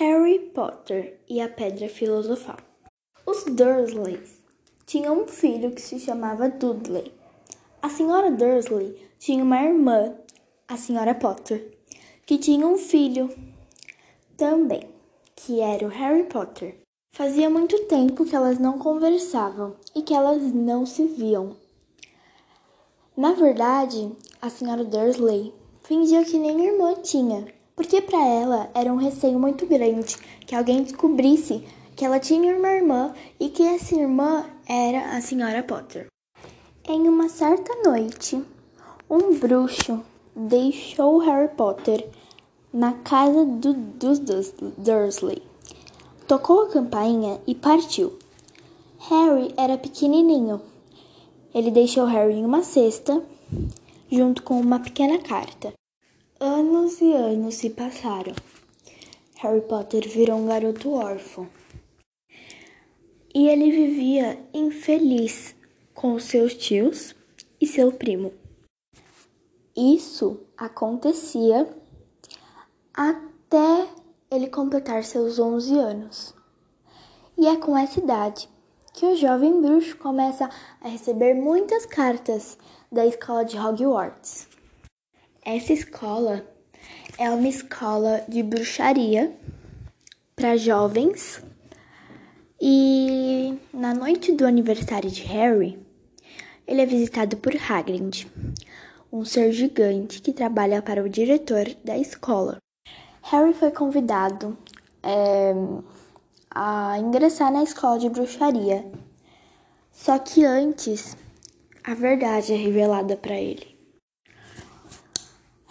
Harry Potter e a Pedra Filosofal. Os Dursleys tinham um filho que se chamava Dudley. A senhora Dursley tinha uma irmã, a senhora Potter, que tinha um filho também, que era o Harry Potter. Fazia muito tempo que elas não conversavam e que elas não se viam. Na verdade, a senhora Dursley fingia que nem irmã tinha, porque para ela era um receio muito grande que alguém descobrisse que ela tinha uma irmã e que essa irmã era a senhora Potter. Em uma certa noite, um bruxo deixou Harry Potter na casa do, dos Dursley. Tocou a campainha e partiu. Harry era pequenininho. Ele deixou Harry em uma cesta, junto com uma pequena carta. Anos e anos se passaram. Harry Potter virou um garoto órfão. E ele vivia infeliz com seus tios e seu primo. Isso acontecia até ele completar seus 11 anos. E é com essa idade que o jovem bruxo começa a receber muitas cartas da escola de Hogwarts. Essa escola é uma escola de bruxaria para jovens. E na noite do aniversário de Harry, ele é visitado por Hagrid, um ser gigante que trabalha para o diretor da escola. Harry foi convidado é, a ingressar na escola de bruxaria. Só que antes, a verdade é revelada para ele.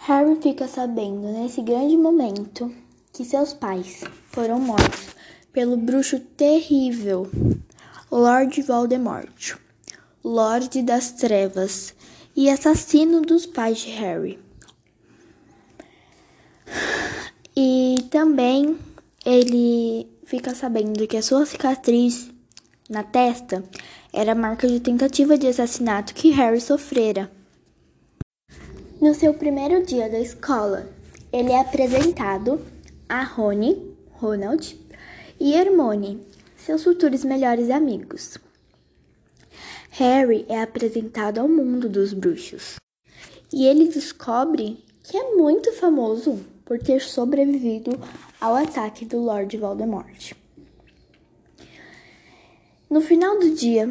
Harry fica sabendo nesse grande momento que seus pais foram mortos pelo bruxo terrível Lord Voldemort, Lorde das Trevas e assassino dos pais de Harry. E também ele fica sabendo que a sua cicatriz na testa era marca de tentativa de assassinato que Harry sofrera. No seu primeiro dia da escola, ele é apresentado a Rony, Ronald e Hermione, seus futuros melhores amigos. Harry é apresentado ao mundo dos bruxos e ele descobre que é muito famoso por ter sobrevivido ao ataque do Lord Voldemort. No final do dia,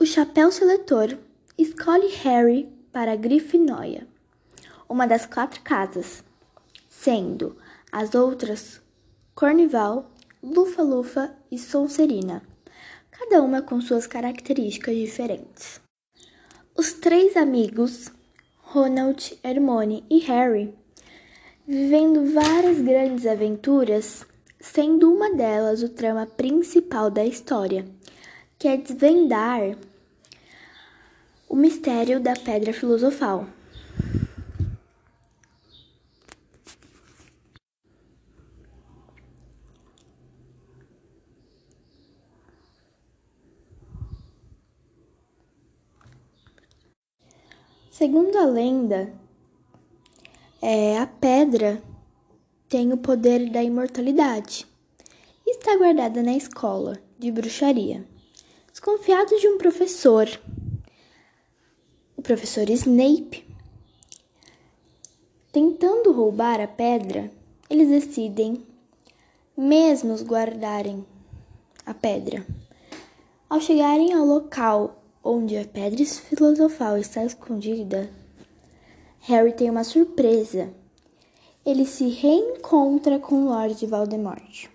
o chapéu seletor escolhe Harry para Grifinória, uma das quatro casas, sendo as outras Cornival, Lufa-Lufa e Sonserina, cada uma com suas características diferentes. Os três amigos, Ronald, Hermione e Harry, vivendo várias grandes aventuras, sendo uma delas o trama principal da história, que é desvendar o mistério da Pedra Filosofal. Segundo a lenda, é, a pedra tem o poder da imortalidade e está guardada na escola de bruxaria. Desconfiado de um professor o professor Snape. Tentando roubar a pedra, eles decidem mesmos guardarem a pedra. Ao chegarem ao local onde a pedra filosofal está escondida, Harry tem uma surpresa. Ele se reencontra com Lord Voldemort,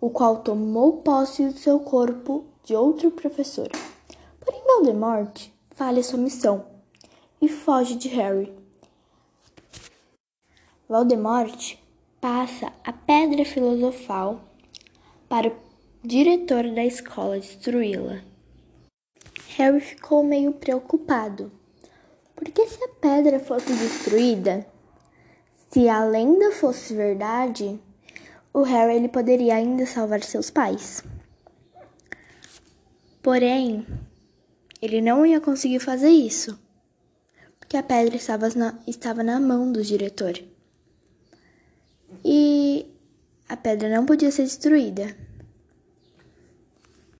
o qual tomou posse do seu corpo de outro professor. Porém, Voldemort falha sua missão e foge de Harry. Voldemort passa a pedra filosofal para o diretor da escola destruí-la. Harry ficou meio preocupado, porque se a pedra fosse destruída, se a lenda fosse verdade, o Harry ele poderia ainda salvar seus pais. Porém, ele não ia conseguir fazer isso, porque a pedra estava na, estava na mão do diretor. E pedra não podia ser destruída.